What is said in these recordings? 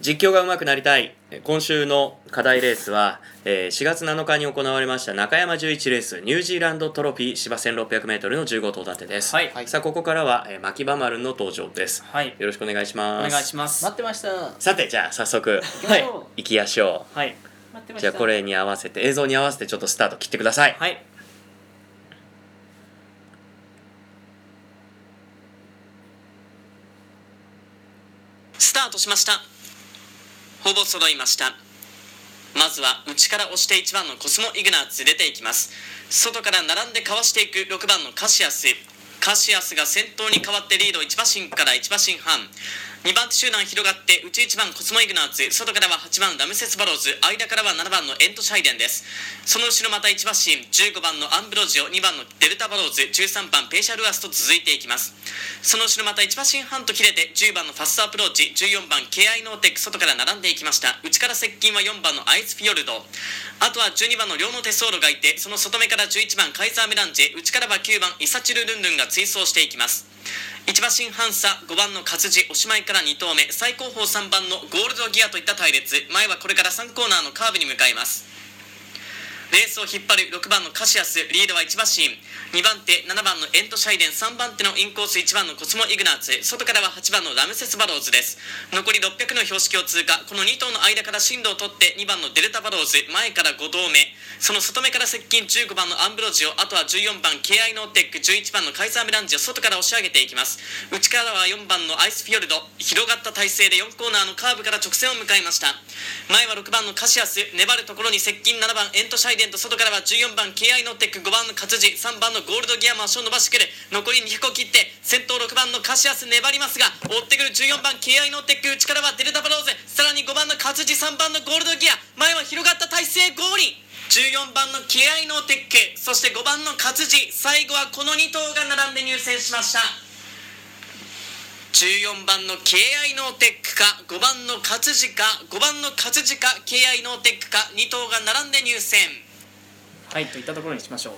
実況が上手くなりたい。今週の課題レースは、えー4月7日に行われました中山11レースニュージーランドトロフィー芝 1600m の15頭立てです、はい。さあここからは、えー、牧場丸の登場です。はい。よろしくお願いしおます。願いします。待ってました。さてじゃあ早速はい。行きやしょはい。待ってました。うじゃあこれに合わせて映像に合わせてちょっとスタート切ってください。はい。スタートしましたほぼ揃いました。まずは内から押して1番のコスモイグナーツ出ていきます。外から並んでかわしていく6番のカシアス。カシアスが先頭に変わってリード1馬身から1馬身半。2番手集団広がって内1番コスモイグナーツ外からは8番ラムセスバローズ。間からは7番のエントシャイデンです。その後ろまた1馬身15番のアンブロジオ。2番のデルタバローズ。13番ペーシャルアスと続いていきます。その後ろまた1馬身半と切れて10番のファストアプローチ。14番ケアイノーテック。外から並んでいきました。内から接近は4番のアイスフィヨルド。あとは12番の両のテソーロがいてその外目から11番カイザーメランジェ。内からは9番イサチルルンルンが追走していきます。1馬身半差5番の活字おしまいから2投目最高峰3番のゴールドギアといった隊列。前はこれから3コーナーのカーブに向かいます。レースを引っ張る6番のカシアスリードは1馬身2番手7番のエントシャイデン。3番手のインコース1番のコスモイグナーツ外からは8番のラムセスバローズです。残り600の標識を通過。この2頭の間から進路を取って2番のデルタバローズ。前から5頭目。その外目から接近15番のアンブロジオあとは14番ケイアイノーテック11番のカイザーメランジを外から押し上げていきます。内からは4番のアイスフィヨルド広がった体勢で4コーナーのカーブから直線を向かいました。前は6番のカシアス粘るところに接近7番エントシャイデンと外からは14番ケイアイノーテック5番のカツジ3番のゴールドギアも足を伸ばしてくる。残り200を切って先頭6番のカシアス粘りますが追ってくる14番ケイアイノーテック内からはデルタバローズさらに5番のカツジ3番のゴールドギア前は広がった体勢ゴール14番のケイアイノーテックそして5番のカツジ最後はこの2頭が並んで入線しました。14番の KI ノーテックか5番の活字か5番の活字か KI ノーテックか2頭が並んで入線。はいといったところにしましょう。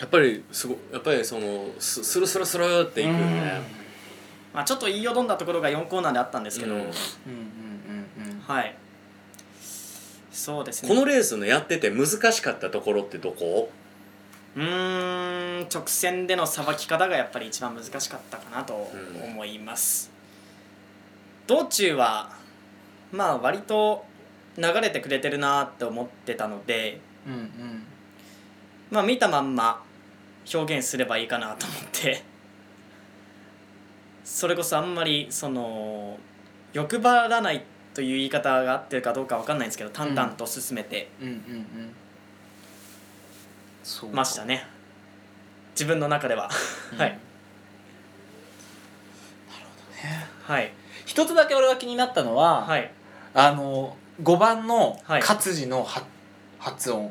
やっぱりすごやっぱりそのススルスルスルっていくよね。まあちょっと言いよどんだところが4コーナーであったんですけど、うん。うんうんうんうん。はいそうですね。このレースのやってて難しかったところってどこ？うーん直線でのさばき方がやっぱり一番難しかったかなとうん思います、道中はまあ割と流れてくれてるなって思ってたのでうんうん。まあ見たまんま表現すればいいかなと思ってそれこそあんまりその欲張らないという言い方が合ってるかどうかわかんないんですけど淡々と進めてましたね。自分の中では。うん。はい。はい。一つだけ俺が気になったのは、はい。あの5番のはい。活字のは発音。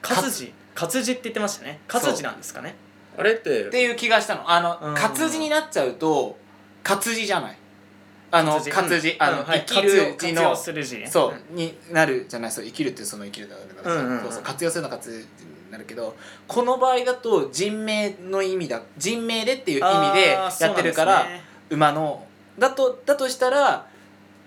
活字活字って言ってましたね。活字なんですかね。あれってっていう気がしたの。あのうん。活字になっちゃうと活字じゃないあの活字、あの、うん。はい。生きる字の用する字ね。そう、になるじゃないそう生きるってその生きるだから、うんうんうん。そうそう活用するの活字になるけどこの場合だと人名の意味だ人名でっていう意味でやってるから、ね。馬のだとだとしたら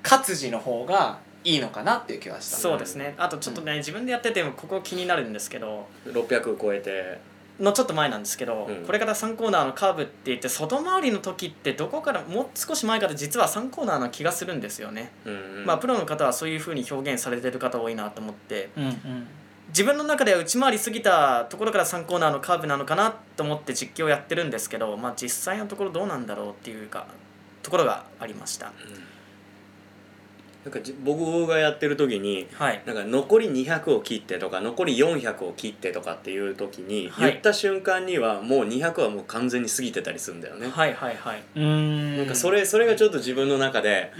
活字の方がいいのかなっていう気がした。そうですねあとちょっとね、自分でやっててもここ気になるんですけど600超えてのちょっと前なんですけど、うん。これから3コーナーのカーブって言って外回りの時ってどこからもう少し前から実は3コーナーな気がするんですよね、うんうん。まあプロの方はそういう風に表現されてる方多いなと思って。うんうん。自分の中では内回り過ぎたところから3コーナーのカーブなのかなと思って実況やってるんですけど、まあ、実際のところどうなんだろうっていうかところがありましたなんかじ僕がやってる時にはい。なんか残り200を切ってとか残り400を切ってとかっていう時にはい。言った瞬間にはもう200はもう完全に過ぎてたりするんだよね、はいはいはい。うん。なんかそれそれがちょっと自分の中で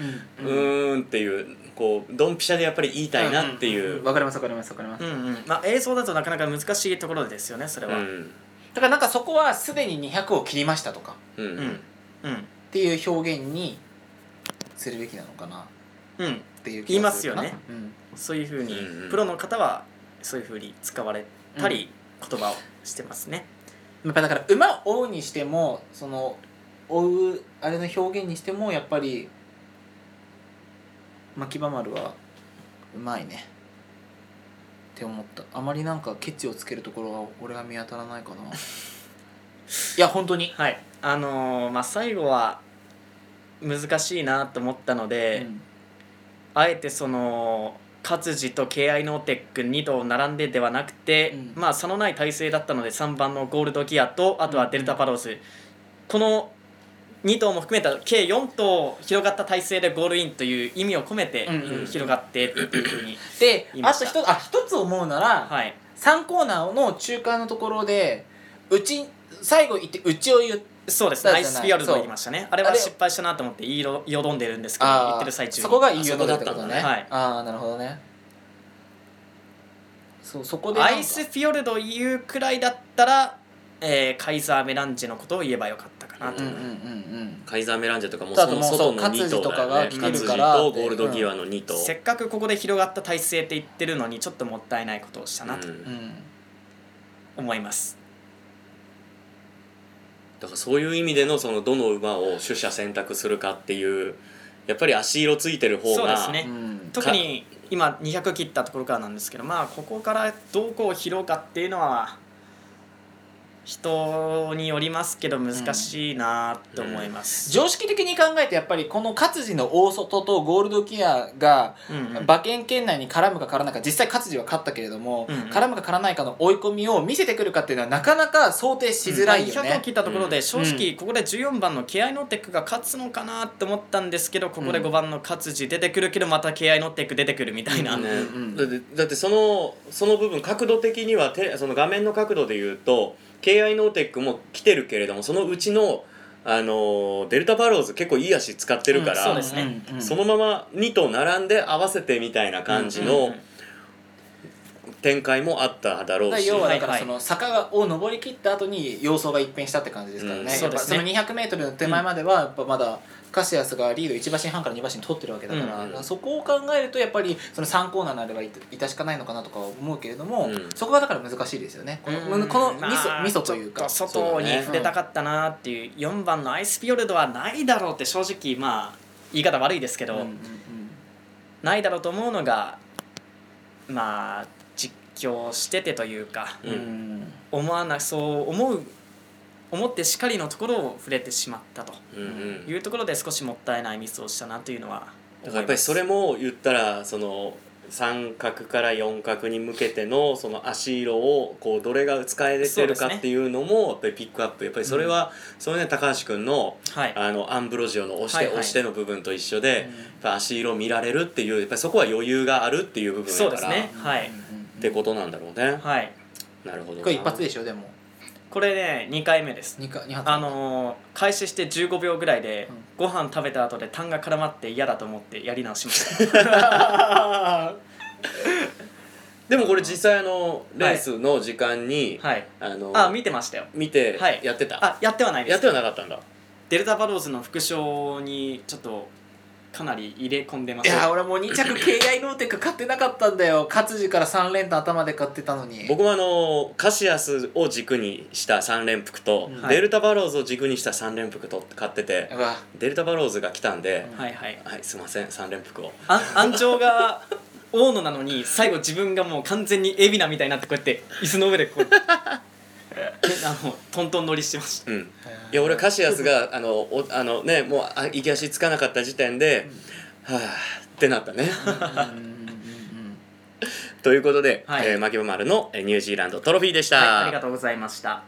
ううんーんっていうこうドンピシャでやっぱり言いたいなっていう、わかりますわかりますわかります。うんうんまあ映像だとなかなか難しいところですよねそれは、うん。だからなんかそこはすでに200を切りましたとか。うん。うん。うん。っていう表現にするべきなのかな。うんっていう言いますうん。そういうふうに、プロの方はそういうふうに使われたり、言葉をしてますね。やっぱだから馬を追うにしてもその追うあれの表現にしてもやっぱり牧場丸はうまいね。って思った。あまりなんかケチをつけるところは俺は見当たらないかな。いや本当に、はい。あのーまあ最後は難しいなと思ったので、うんあえてその勝地と KI ノーテック2頭並んでではなくて、うん。まあ差のない体勢だったので3番のゴールドギアとあとはデルタバローズ、この2頭も含めた計4頭広がった体勢でゴールインという意味を込めて、うんうん。うん広がってっていうふうにであと一つあ一つ思うなら、はい。3コーナーの中間のところでうち最後行ってうちを言っそうですね。アイスフィヨルド言いましたね。あれは失敗したなと思って言いろよどんでるんですけどあー言ってる最中に。そこがいいよあそこだだったたんだね。はい。ああなるほどね。そうそこでアイスフィヨルド言うくらいだったら、えーカイザーメランジェのことを言えばよかったかなと、うんうんうんうんカイザーメランジェとかもだそのともうそう外の2頭だよね。勝地とかが来て勝地るから。とゴールドギアの2頭、せっかくここで広がった体勢って言ってるのにちょっともったいないことをしたなとうん。うん。思います、だからそういう意味でのそのどの馬を取捨選択するかっていうやっぱり足色ついてる方がそうですね。うん。特に今200切ったところからなんですけどまあここからどこを拾うかっていうのは人によりますけど難しいなと思います、常識的に考えてやっぱりこの勝地の大外とゴールドギアがうんうん。馬券圏内に絡むか絡らないか実際勝地は勝ったけれども、うんうん。絡むか絡らないかの追い込みを見せてくるかっていうのはなかなか想定しづらいよ200をね切。ったところうん。で正直ここで14番のケイアイノーテックが勝つのかなって思ったんですけどここで5番のカツジ出てくるけどまたケイアイノーテック出てくるみたいな、ねうんうん。だってだってそのその部分角度的にはてその画面の角度で言うと KI ノーテックも来てるけれどもそのうちのあのデルタバローズ結構いい足使ってるから、うんそうですね。そのまま2頭並んで合わせてみたいな感じのうんうんうん展開もあっただろうし、だから要はだからその坂を登り切った後に様相が一変したって感じですからね,、うんそうですね。その 200m の手前まではやっぱまだカシアスがリード1馬身半から2馬身取ってるわけだから,、うんそこを考えるとやっぱりその3コーナーになればい致しかないのかなとかは思うけれども、うん。そこがだから難しいですよね。この,、うん。このミソまあミソというか。ちょっと外に触れたかったなっていう4番のアイスフィヨルドはないだろうって正直まあ言い方悪いですけど、うんうんうんないだろうと思うのがまあ実況しててというかうん。うん思わなそう思う思ってしかりのところを触れてしまったというところで少しもったいないミスをしたなというのはだからやっぱりそれも言ったらその三角から四角に向けてのその足色をこうどれが使えてるかっていうのもやっぱりピックアップ。やっぱりそれは、そのね高橋君のはい。あのアンブロジオの押して、押しての部分と一緒で、足色見られるっていうやっぱりそこは余裕があるっていう部分そうだから、ですね。はいってことなんだろうね、はい。なるほどな。これ一発でしょでも。これね2回目です。二か二発あのー開始して15秒ぐらいでご飯食べた後で痰が絡まって嫌だと思ってやり直しました。でもこれ実際あのレースの時間に、はい。あのあ見てましたよ。見てはい。やってた、あやってはないです。やってはなかったんだ。デルタバローズの複勝にちょっとかなり入れ込んでます。いや俺もう2着 KI ノーテック買ってなかったんだよ。カツジから3連単頭で買ってたのに。僕もあのカシアスを軸にした3連複と、うん。デルタバローズを軸にした3連複と買ってて、うわデルタバローズが来たんで、はいはい。はいすいません3連複を。あ鞍上が大野なのに最後自分がもう完全に海老名みたいになってこうやって椅子の上でこうであのトントン乗りしてました。うん。いや俺カシアスがあのおあのねもうあ行き足つかなかった時点で、はあってなったね。ということで、はい。えー、牧場丸のえーニュージーランドトロフィーでした、はいありがとうございました